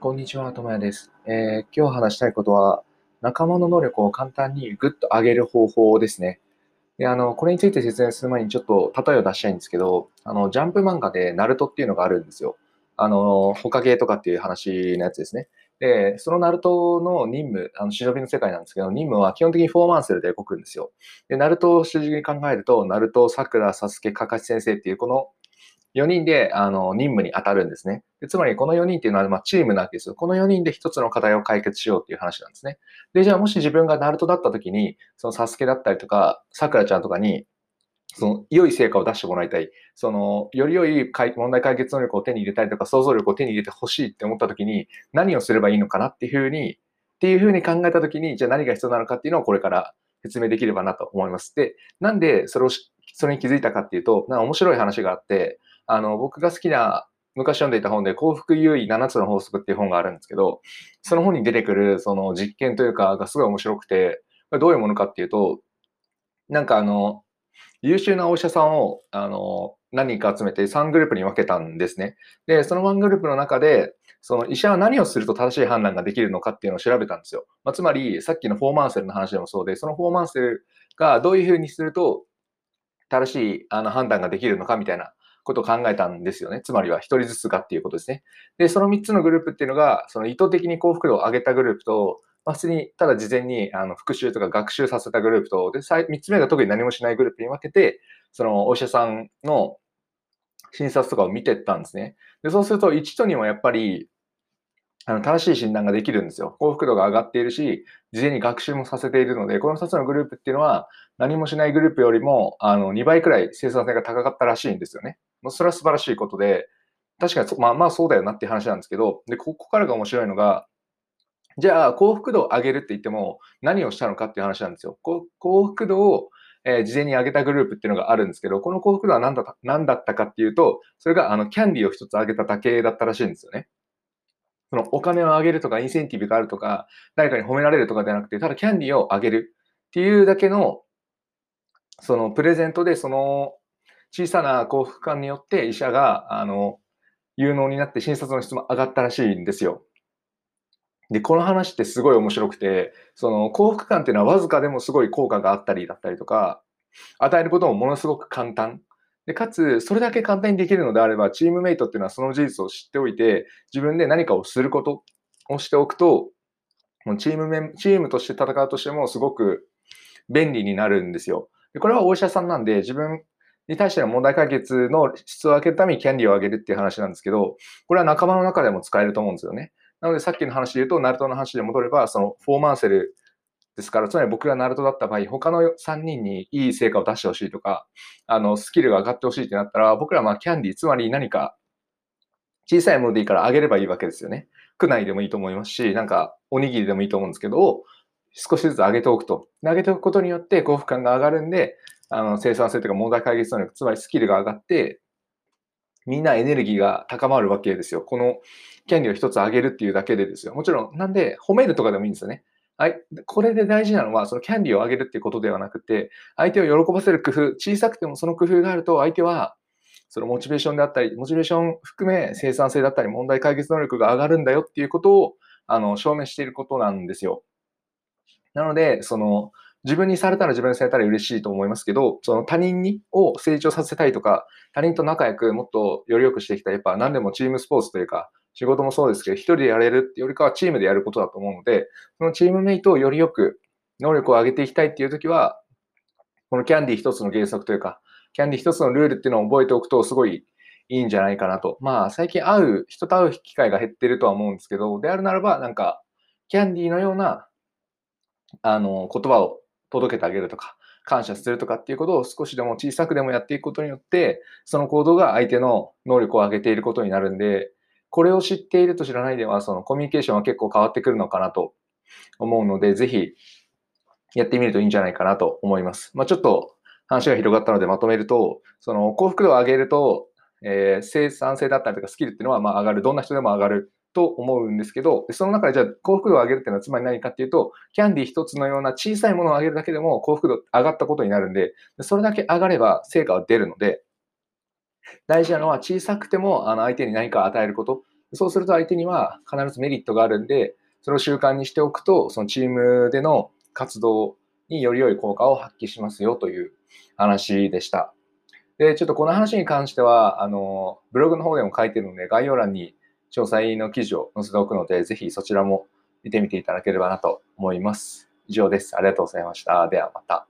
こんにちは、ともやです。えー今日話したいことは、仲間の能力を簡単にグッと上げる方法ですね。で、あの、これについて説明する前にちょっと例えを出したいんですけど、あの、ジャンプ漫画でナルトっていうのがあるんですよ。あの、ホカゲとかっていう話のやつですね。で、そのナルトの任務、あの、忍びの世界なんですけど、任務は基本的にフォーマンセルで動くんですよ。で、ナルトを主軸に考えると、ナルト、サクラ、サスケ、カカシ先生っていうこの4人であの任務に当たるんですね。でつまりこの4人っていうのは、まあ、チームなわけですよ。この4人で1つの課題を解決しようっていう話なんですね。で、じゃあもし自分がナルトだった時に、そのサスケだったりとか、さくらちゃんとかに、その良い成果を出してもらいたい。その、より良い問題解決能力を手に入れたりとか、想像力を手に入れてほしいって思った時に、何をすればいいのかなっていうふうに、っていうふうに考えた時に、じゃあ何が必要なのかっていうのをこれから説明できればなと思います。で、なんでそれを、それに気づいたかっていうと、な面白い話があって、あの、僕が好きな、昔読んでいた本で、幸福優位7つの法則っていう本があるんですけど、その本に出てくる、その実験というか、がすごい面白くて、これどういうものかっていうと、なんかあの、優秀なお医者さんを、あの、何人か集めて3グループに分けたんですね。で、その1グループの中で、その医者は何をすると正しい判断ができるのかっていうのを調べたんですよ。まあ、つまり、さっきのフォーマンセルの話でもそうで、そのフォーマンセルがどういうふうにすると正しいあの判断ができるのかみたいなことを考えたんですよね。つまりは1人ずつがっていうことですね。で、その3つのグループっていうのが、その意図的に幸福度を上げたグループと、まあ、普通にただ事前にあの復習とか学習させたグループと、で、3つ目が特に何もしないグループに分けて、そのお医者さんの診察とかを見てったんですね。で、そうすると1と2はやっぱり、あの正しい診断ができるんですよ。幸福度が上がっているし、事前に学習もさせているので、この2つのグループっていうのは、何もしないグループよりもあの2倍くらい生産性が高かったらしいんですよね。もうそれは素晴らしいことで、確かに、まあまあそうだよなっていう話なんですけど、で、ここからが面白いのが、じゃあ幸福度を上げるって言っても何をしたのかっていう話なんですよ。幸福度を、えー事前に上げたグループっていうのがあるんですけど、この幸福度は何だった何だったかっていうと、それがあのキャンディーを一つ上げただけだったらしいんですよね。そのお金を上げるとかインセンティブがあるとか、誰かに褒められるとかではなくて、ただキャンディーを上げるっていうだけの、そのプレゼントでその小さな幸福感によって医者が、あの、有能になって診察の質も上がったらしいんですよ。で、この話ってすごい面白くて、その幸福感っていうのはわずかでもすごい効果があったりだったりとか、与えることもものすごく簡単。で、かつ、それだけ簡単にできるのであれば、チームメイトっていうのはその事実を知っておいて、自分で何かをすることをしておくと、もうチームメ、チームとして戦うとしてもすごく便利になるんですよ。でこれはお医者さんなんで、自分に対しての問題解決の質を上げるためにキャンディーを上げるっていう話なんですけど、これは仲間の中でも使えると思うんですよね。なのでさっきの話で言うと、ナルトの話で戻れば、そのフォーマンセルですから、つまり僕がナルトだった場合、他の3人にいい成果を出してほしいとか、あの、スキルが上がってほしいってなったら、僕らはまあキャンディー、つまり何か小さいものでいいから上げればいいわけですよね。区内でもいいと思いますし、なんかおにぎりでもいいと思うんですけど、少しずつ上げておくと。上げておくことによって幸福感が上がるんで、あの生産性とか問題解決能力、つまりスキルが上がって、みんなエネルギーが高まるわけですよ。このキャンディーを一つ上げるっていうだけでですよ。もちろん、なんで褒めるとかでもいいんですよね。これで大事なのは、そのキャンディーを上げるっていうことではなくて、相手を喜ばせる工夫、小さくてもその工夫があると、相手はそのモチベーションであったり、モチベーション含め生産性だったり、問題解決能力が上がるんだよっていうことをあの証明していることなんですよ。なので、その自分にされたら自分にされたら嬉しいと思いますけど、その他人にを成長させたいとか、他人と仲良くもっとより良くしていきたい。やっぱ何でもチームスポーツというか、仕事もそうですけど、一人でやれるってよりかはチームでやることだと思うので、そのチームメイトをよりよく能力を上げていきたいっていうときは、このキャンディ一つの原則というか、キャンディ一つのルールっていうのを覚えておくとすごいいいんじゃないかなと。まあ最近会う、人と会う機会が減ってるとは思うんですけど、であるならばなんか、キャンディのような、あの、言葉を届けてあげるとか、感謝するとかっていうことを少しでも小さくでもやっていくことによって、その行動が相手の能力を上げていることになるんで、これを知っていると知らないでは、そのコミュニケーションは結構変わってくるのかなと思うので、ぜひやってみるといいんじゃないかなと思います。まあ、ちょっと話が広がったのでまとめると、その幸福度を上げると、えー生産性だったりとかスキルっていうのはまあ上がる。どんな人でも上がると思うんですけど、その中でじゃあ幸福度を上げるっていうのはつまり何かっていうと、キャンディー一つのような小さいものを上げるだけでも幸福度上がったことになるんで、それだけ上がれば成果は出るので、大事なのは小さくてもあの相手に何か与えることそうすると相手には必ずメリットがあるんで、それを習慣にしておくと、そのチームでの活動により良い効果を発揮しますよという話でした。で、ちょっとこの話に関しては、あの、ブログの方でも書いてるので、概要欄に詳細の記事を載せておくので、ぜひそちらも見てみていただければなと思います。以上です。ありがとうございました。ではまた。